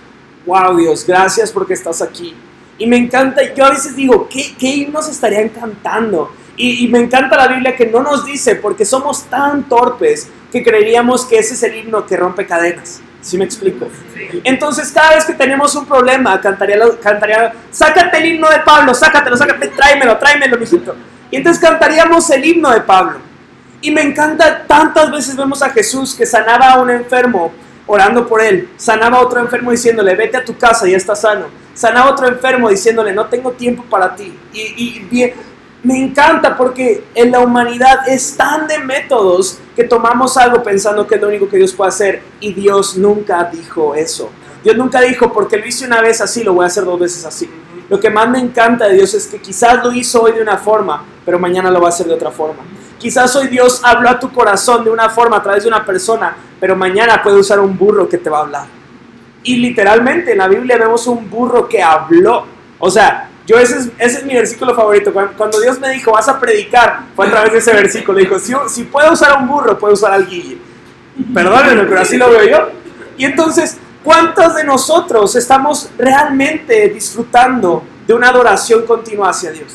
wow Dios, gracias porque estás aquí. Y me encanta, yo a veces digo, ¿qué, qué himnos estarían cantando? Y, me encanta la Biblia que no nos dice, porque somos tan torpes que creeríamos que ese es el himno que rompe cadenas. ¿Sí me explico? Entonces, cada vez que tenemos un problema, cantaría, cantaría, sácate el himno de Pablo, sácatelo, sácate, tráemelo, tráemelo, mijito. Y entonces cantaríamos el himno de Pablo. Y me encanta, tantas veces vemos a Jesús que sanaba a un enfermo orando por él, sanaba a otro enfermo diciéndole, vete a tu casa, ya está sano. Sanaba a otro enfermo diciéndole, no tengo tiempo para ti. Y, y, me encanta porque en la humanidad es tan de métodos que tomamos algo pensando que es lo único que Dios puede hacer y Dios nunca dijo eso. Dios nunca dijo, porque lo hice una vez así, lo voy a hacer dos veces así. Lo que más me encanta de Dios es que quizás lo hizo hoy de una forma, pero mañana lo va a hacer de otra forma. Quizás hoy Dios habló a tu corazón de una forma a través de una persona, pero mañana puede usar un burro que te va a hablar. Y literalmente en la Biblia vemos un burro que habló. O sea, yo ese es, ese es mi versículo favorito. Cuando, Dios me dijo, vas a predicar, fue a través de ese versículo. Dijo, si, si puedo usar un burro, puedo usar al guille. Perdónenme, pero así lo veo yo. Y entonces, ¿cuántos de nosotros estamos realmente disfrutando de una adoración continua hacia Dios?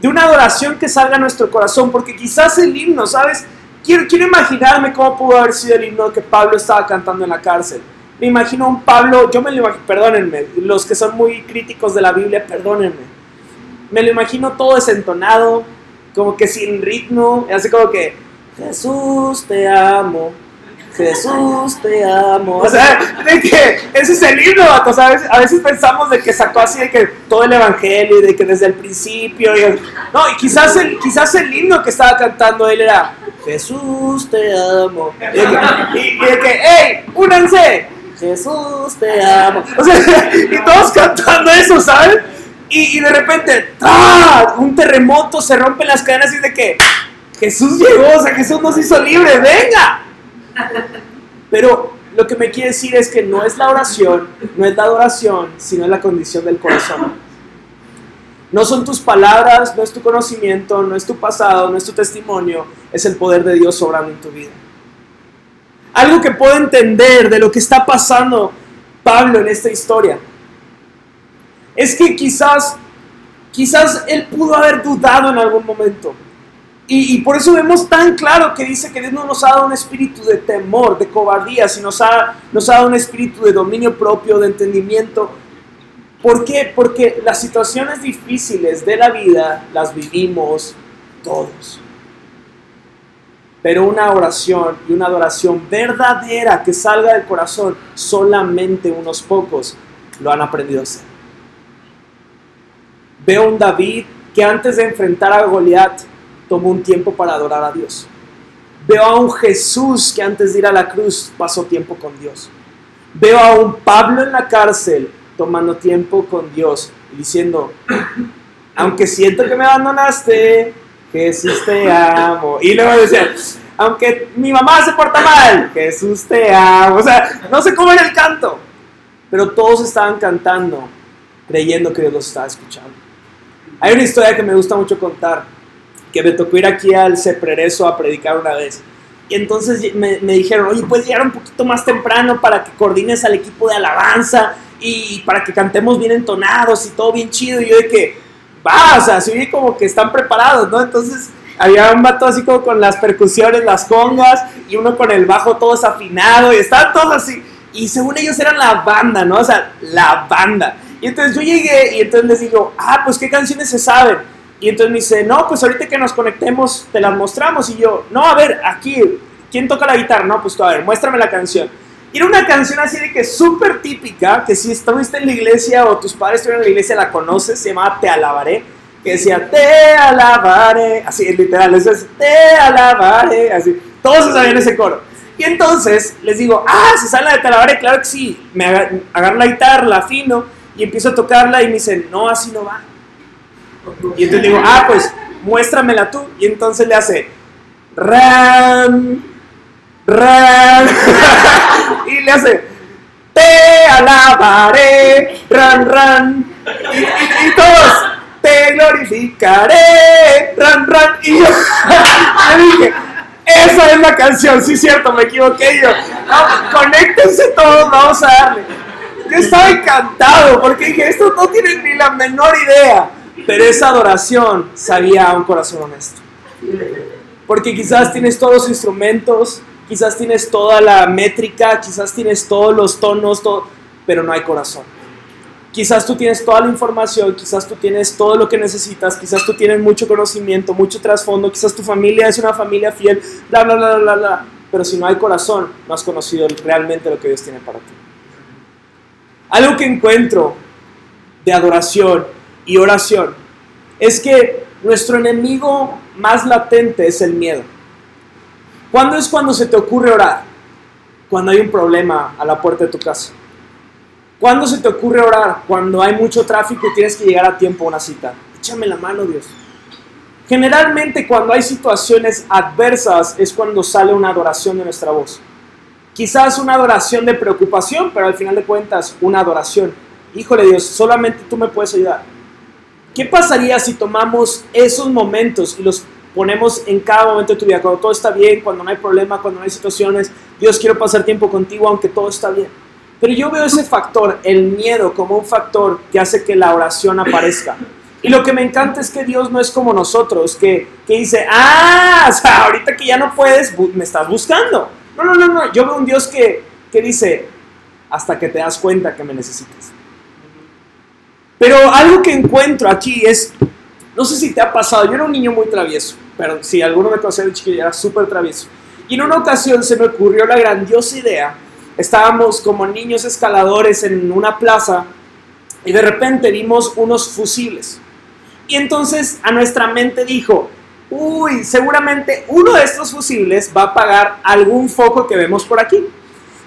De una adoración que salga a nuestro corazón, porque quizás el himno, ¿sabes? Quiero, quiero imaginarme cómo pudo haber sido el himno que Pablo estaba cantando en la cárcel me imagino un Pablo, yo me lo imagino, perdónenme, los que son muy críticos de la Biblia, perdónenme. Me lo imagino todo desentonado, como que sin ritmo, así como que Jesús te amo, Jesús te amo. O sea, de que ese es el himno, vato. a, veces, pensamos de que sacó así de que todo el evangelio y de que desde el principio. no, y quizás el, quizás el himno que estaba cantando él era Jesús te amo. Y de que, ¡hey! ¡Únanse! Jesús te amo. O sea, y todos cantando eso, ¿sabes? Y, de repente, ¡ah! Un terremoto, se rompen las cadenas y de que Jesús llegó, o sea, Jesús nos hizo libres, venga. Pero lo que me quiere decir es que no es la oración, no es la adoración, sino la condición del corazón. No son tus palabras, no es tu conocimiento, no es tu pasado, no es tu testimonio, es el poder de Dios obrando en tu vida. Algo que puedo entender de lo que está pasando Pablo en esta historia es que quizás, quizás él pudo haber dudado en algún momento. Y, por eso vemos tan claro que dice que Dios no nos ha dado un espíritu de temor, de cobardía, sino nos ha, nos ha dado un espíritu de dominio propio, de entendimiento. ¿Por qué? Porque las situaciones difíciles de la vida las vivimos todos. Pero una oración y una adoración verdadera que salga del corazón, solamente unos pocos lo han aprendido a hacer. Veo un David que antes de enfrentar a Goliat tomó un tiempo para adorar a Dios. Veo a un Jesús que antes de ir a la cruz pasó tiempo con Dios. Veo a un Pablo en la cárcel tomando tiempo con Dios y diciendo, aunque siento que me abandonaste, Jesús te amo. Y luego decía, aunque mi mamá se porta mal, Jesús te amo. O sea, no sé cómo era el canto, pero todos estaban cantando creyendo que Dios los estaba escuchando. Hay una historia que me gusta mucho contar, que me tocó ir aquí al Ceprereso a predicar una vez. Y entonces me, dijeron, oye, puedes llegar un poquito más temprano para que coordines al equipo de alabanza y para que cantemos bien entonados y todo bien chido. Y yo de que, va, o sea, así como que están preparados, ¿no? Entonces había un vato así como con las percusiones, las congas, y uno con el bajo todo desafinado, y estaban todos así. Y según ellos eran la banda, ¿no? O sea, la banda. Y entonces yo llegué y entonces les digo, ah, pues qué canciones se saben. Y entonces me dice, no, pues ahorita que nos conectemos te las mostramos. Y yo, no, a ver, aquí, ¿quién toca la guitarra? No, pues tú, a ver, muéstrame la canción. Y era una canción así de que súper típica, que si estuviste en la iglesia o tus padres estuvieron en la iglesia la conoces, se llama Te Alabaré, que decía, te alabaré, así literal, eso es, te alabaré, así, todos sabían ese coro. Y entonces les digo, ah, ¿se sale la de te alabaré? Claro que sí, me agarro la guitarra, la afino, y empiezo a tocarla y me dicen, no, así no va. Y entonces digo, ah, pues muéstramela tú. Y entonces le hace, ran, ran. y le hace, te alabaré, ran, ran. Y, todos, te glorificaré, ran, ran. Y yo, dije, esa es la canción, sí, cierto, me equivoqué yo. No, conéctense todos, vamos a darle. Yo estaba encantado porque dije, estos no tienen ni la menor idea. Pero esa adoración sabía a un corazón honesto. Porque quizás tienes todos los instrumentos, quizás tienes toda la métrica, quizás tienes todos los tonos, todo, pero no hay corazón. Quizás tú tienes toda la información, quizás tú tienes todo lo que necesitas, quizás tú tienes mucho conocimiento, mucho trasfondo, quizás tu familia es una familia fiel, bla, bla, bla, bla, bla. Pero si no hay corazón, no has conocido realmente lo que Dios tiene para ti. Algo que encuentro de adoración y oración es que nuestro enemigo más latente es el miedo. ¿Cuándo es cuando se te ocurre orar? Cuando hay un problema a la puerta de tu casa. ¿Cuándo se te ocurre orar? Cuando hay mucho tráfico y tienes que llegar a tiempo a una cita. Échame la mano, Dios. Generalmente cuando hay situaciones adversas es cuando sale una adoración de nuestra voz. Quizás una adoración de preocupación, pero al final de cuentas una adoración. Híjole Dios, solamente tú me puedes ayudar. ¿Qué pasaría si tomamos esos momentos y los ponemos en cada momento de tu vida? Cuando todo está bien, cuando no hay problema, cuando no hay situaciones. Dios, quiero pasar tiempo contigo aunque todo está bien. Pero yo veo ese factor, el miedo, como un factor que hace que la oración aparezca. Y lo que me encanta es que Dios no es como nosotros, que, que dice, ah, o sea, ahorita que ya no puedes, me estás buscando. No, no, no, no. Yo veo un Dios que, que dice, hasta que te das cuenta que me necesitas. Pero algo que encuentro aquí es, no sé si te ha pasado, yo era un niño muy travieso. pero si alguno me conocía de chiquillo, era súper travieso. Y en una ocasión se me ocurrió la grandiosa idea, estábamos como niños escaladores en una plaza y de repente vimos unos fusibles. Y entonces a nuestra mente dijo, uy, seguramente uno de estos fusibles va a apagar algún foco que vemos por aquí.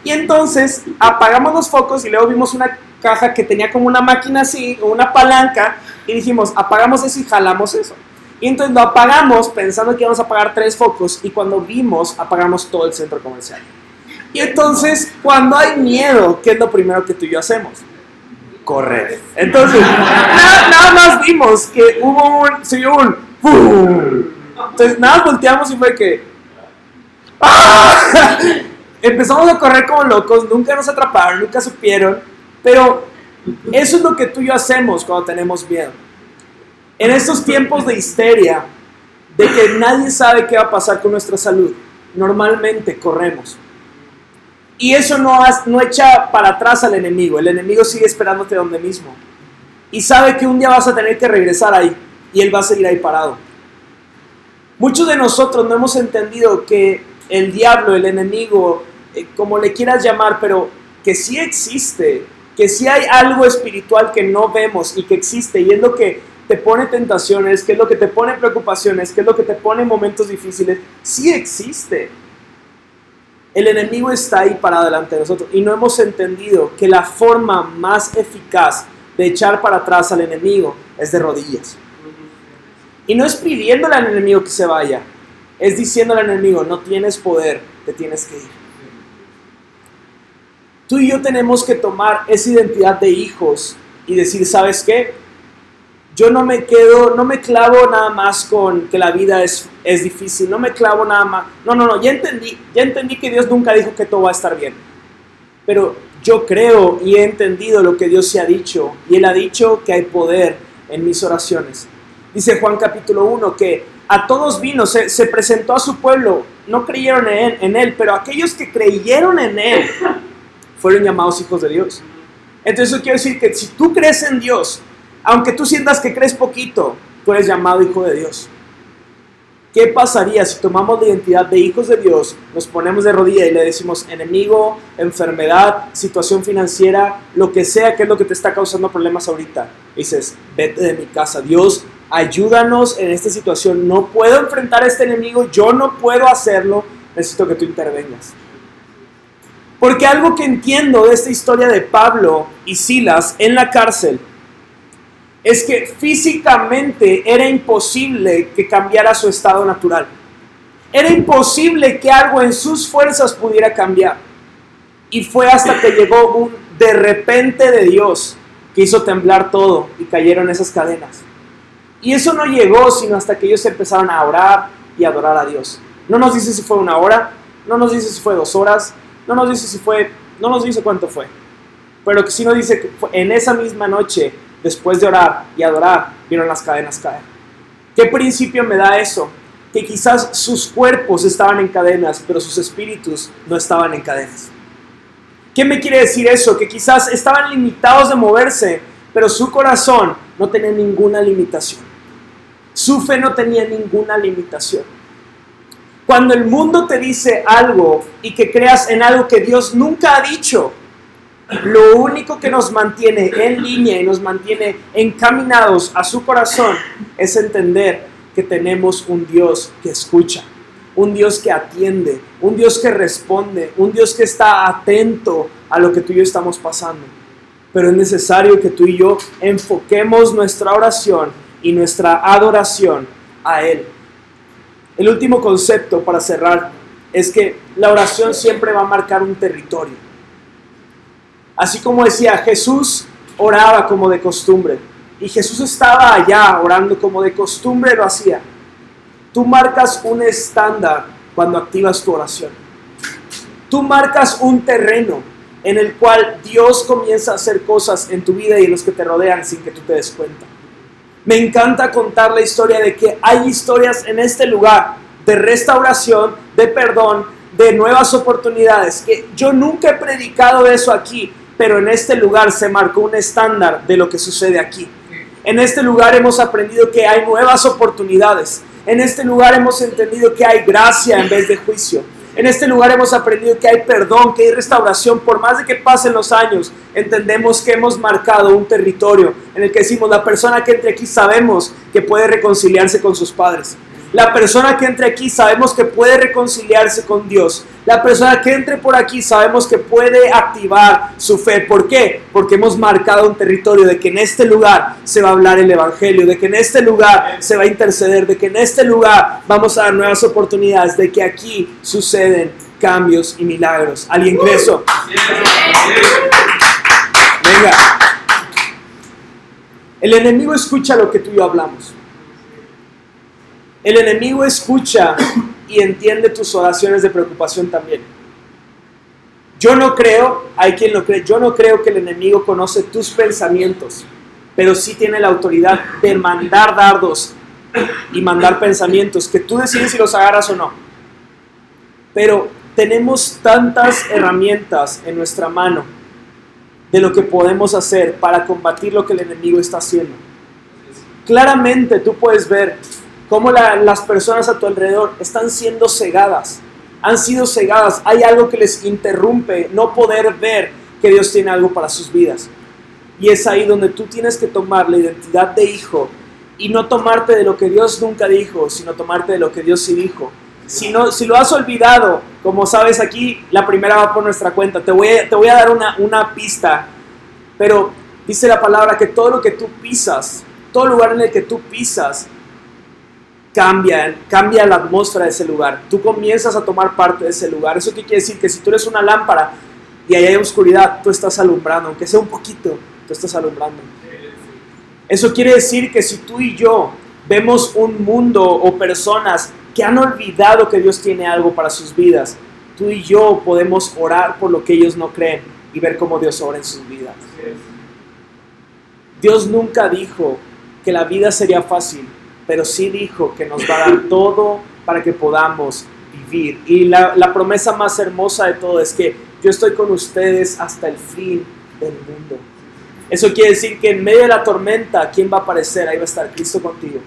Y entonces apagamos los focos y luego vimos una caja que tenía como una máquina así, una palanca, y dijimos, apagamos eso y jalamos eso. Y entonces lo apagamos pensando que íbamos a apagar tres focos y cuando vimos, apagamos todo el centro comercial. Y entonces, cuando hay miedo, ¿qué es lo primero que tú y yo hacemos? Correr. Entonces, nada, más vimos que hubo un, se un ¡pum! Entonces, nada, volteamos y fue que... ¡Ah! Empezamos a correr como locos, nunca nos atraparon, nunca supieron, pero eso es lo que tú y yo hacemos cuando tenemos miedo. En estos tiempos de histeria, de que nadie sabe qué va a pasar con nuestra salud, normalmente corremos. Y eso no, no echa para atrás al enemigo, el enemigo sigue esperándote donde mismo. Y sabe que un día vas a tener que regresar ahí y él va a seguir ahí parado. Muchos de nosotros no hemos entendido que el diablo, el enemigo, como le quieras llamar, pero que sí existe, que sí hay algo espiritual que no vemos y que existe y es lo que te pone tentaciones, qué es lo que te pone preocupaciones, qué es lo que te pone momentos difíciles, sí existe. El enemigo está ahí para delante de nosotros y no hemos entendido que la forma más eficaz de echar para atrás al enemigo es de rodillas. Y no es pidiéndole al enemigo que se vaya, es diciéndole al enemigo, no tienes poder, te tienes que ir. Tú y yo tenemos que tomar esa identidad de hijos y decir, ¿sabes qué? yo no me quedo, no me clavo nada más con que la vida es, es difícil, no me clavo nada más. No, no, no, ya entendí, ya entendí que Dios nunca dijo que todo va a estar bien. Pero yo creo y he entendido lo que Dios se ha dicho y Él ha dicho que hay poder en mis oraciones. Dice Juan capítulo 1 que a todos vino, se, se presentó a su pueblo, no creyeron en en él, pero aquellos que creyeron en Él fueron llamados hijos de Dios. Entonces eso quiere decir que si tú crees en Dios, aunque tú sientas que crees poquito, tú eres llamado hijo de Dios. ¿Qué pasaría si tomamos la identidad de hijos de Dios, nos ponemos de rodilla y le decimos enemigo, enfermedad, situación financiera, lo que sea que es lo que te está causando problemas ahorita? dices, vete de mi casa, Dios, ayúdanos en esta situación. No puedo enfrentar a este enemigo, yo no puedo hacerlo, necesito que tú intervengas. Porque algo que entiendo de esta historia de Pablo y Silas en la cárcel es que físicamente era imposible que cambiara su estado natural. Era imposible que algo en sus fuerzas pudiera cambiar. Y fue hasta que llegó un de repente de Dios que hizo temblar todo y cayeron esas cadenas. Y eso no llegó sino hasta que ellos empezaron a orar y adorar a Dios. No nos dice si fue una hora, no nos dice si fue dos horas, no nos dice si fue, no nos dice cuánto fue. Pero que sí nos dice que en esa misma noche después de orar y adorar, vieron las cadenas caer. ¿Qué principio me da eso? Que quizás sus cuerpos estaban en cadenas, pero sus espíritus no estaban en cadenas. ¿Qué me quiere decir eso? Que quizás estaban limitados de moverse, pero su corazón no tenía ninguna limitación. Su fe no tenía ninguna limitación. Cuando el mundo te dice algo y que creas en algo que Dios nunca ha dicho, lo único que nos mantiene en línea y nos mantiene encaminados a su corazón es entender que tenemos un Dios que escucha, un Dios que atiende, un Dios que responde, un Dios que está atento a lo que tú y yo estamos pasando. Pero es necesario que tú y yo enfoquemos nuestra oración y nuestra adoración a Él. El último concepto para cerrar es que la oración siempre va a marcar un territorio. Así como decía, Jesús oraba como de costumbre. Y Jesús estaba allá orando como de costumbre lo hacía. Tú marcas un estándar cuando activas tu oración. Tú marcas un terreno en el cual Dios comienza a hacer cosas en tu vida y en los que te rodean sin que tú te des cuenta. Me encanta contar la historia de que hay historias en este lugar de restauración, de perdón, de nuevas oportunidades, que yo nunca he predicado eso aquí, pero en este lugar se marcó un estándar de lo que sucede aquí. En este lugar hemos aprendido que hay nuevas oportunidades, En este lugar hemos entendido que hay gracia en vez de juicio. En este lugar hemos aprendido que hay perdón, que hay restauración. Por más de que pasen los años, entendemos que hemos marcado un territorio en el que decimos, la persona que entre aquí sabemos que puede reconciliarse con sus padres. La persona que entre aquí sabemos que puede reconciliarse con Dios. La persona que entre por aquí sabemos que puede activar su fe. ¿Por qué? Porque hemos marcado un territorio de que en este lugar se va a hablar el Evangelio, de que en este lugar se va a interceder, de que en este lugar vamos a dar nuevas oportunidades, de que aquí suceden cambios y milagros. ¿Alguien cree eso? Venga. El enemigo escucha lo que tú y yo hablamos. El enemigo escucha y entiende tus oraciones de preocupación también. Yo no creo, hay quien lo cree, yo no creo que el enemigo conoce tus pensamientos, pero sí tiene la autoridad de mandar dardos y mandar pensamientos que tú decides si los agarras o no. Pero tenemos tantas herramientas en nuestra mano de lo que podemos hacer para combatir lo que el enemigo está haciendo. Claramente tú puedes ver cómo las personas a tu alrededor están siendo cegadas, han sido cegadas, hay algo que les interrumpe no poder ver que Dios tiene algo para sus vidas. Y es ahí donde tú tienes que tomar la identidad de hijo y no tomarte de lo que Dios nunca dijo, sino tomarte de lo que Dios sí dijo. Si, no, si lo has olvidado, como sabes aquí, la primera va por nuestra cuenta. Te voy a, dar una, una pista, pero dice la palabra que todo lo que tú pisas, todo lugar en el que tú pisas, cambia, cambia la atmósfera de ese lugar. Tú comienzas a tomar parte de ese lugar. ¿Eso qué quiere decir? Que si tú eres una lámpara y ahí hay oscuridad, tú estás alumbrando, aunque sea un poquito, tú estás alumbrando. Eso quiere decir que si tú y yo vemos un mundo o personas que han olvidado que Dios tiene algo para sus vidas, tú y yo podemos orar por lo que ellos no creen y ver cómo Dios obra en sus vidas. Dios nunca dijo que la vida sería fácil, pero sí dijo que nos va a dar todo para que podamos vivir. Y la, promesa más hermosa de todo es que yo estoy con ustedes hasta el fin del mundo. Eso quiere decir que en medio de la tormenta, ¿quién va a aparecer? Ahí va a estar Cristo contigo.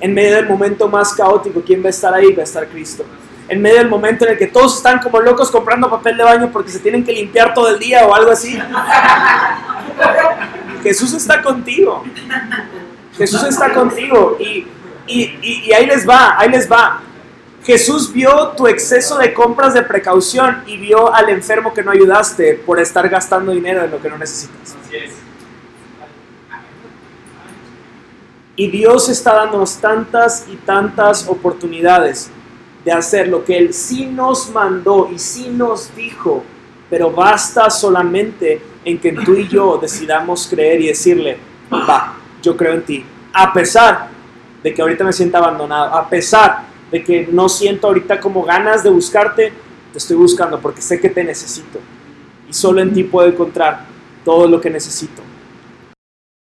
En medio del momento más caótico, ¿quién va a estar ahí? Va a estar Cristo. En medio del momento en el que todos están como locos comprando papel de baño porque se tienen que limpiar todo el día o algo así. Jesús está contigo. Jesús está contigo y, y, ahí les va, ahí les va. Jesús vio tu exceso de compras de precaución y vio al enfermo que no ayudaste por estar gastando dinero en lo que no necesitas. Y Dios está dándonos tantas y tantas oportunidades de hacer lo que Él sí nos mandó y sí nos dijo, pero basta solamente en que tú y yo decidamos creer y decirle, va, yo creo en ti. A pesar de que ahorita me siento abandonado, a pesar de que no siento ahorita como ganas de buscarte, te estoy buscando porque sé que te necesito. Y solo en ti puedo encontrar todo lo que necesito.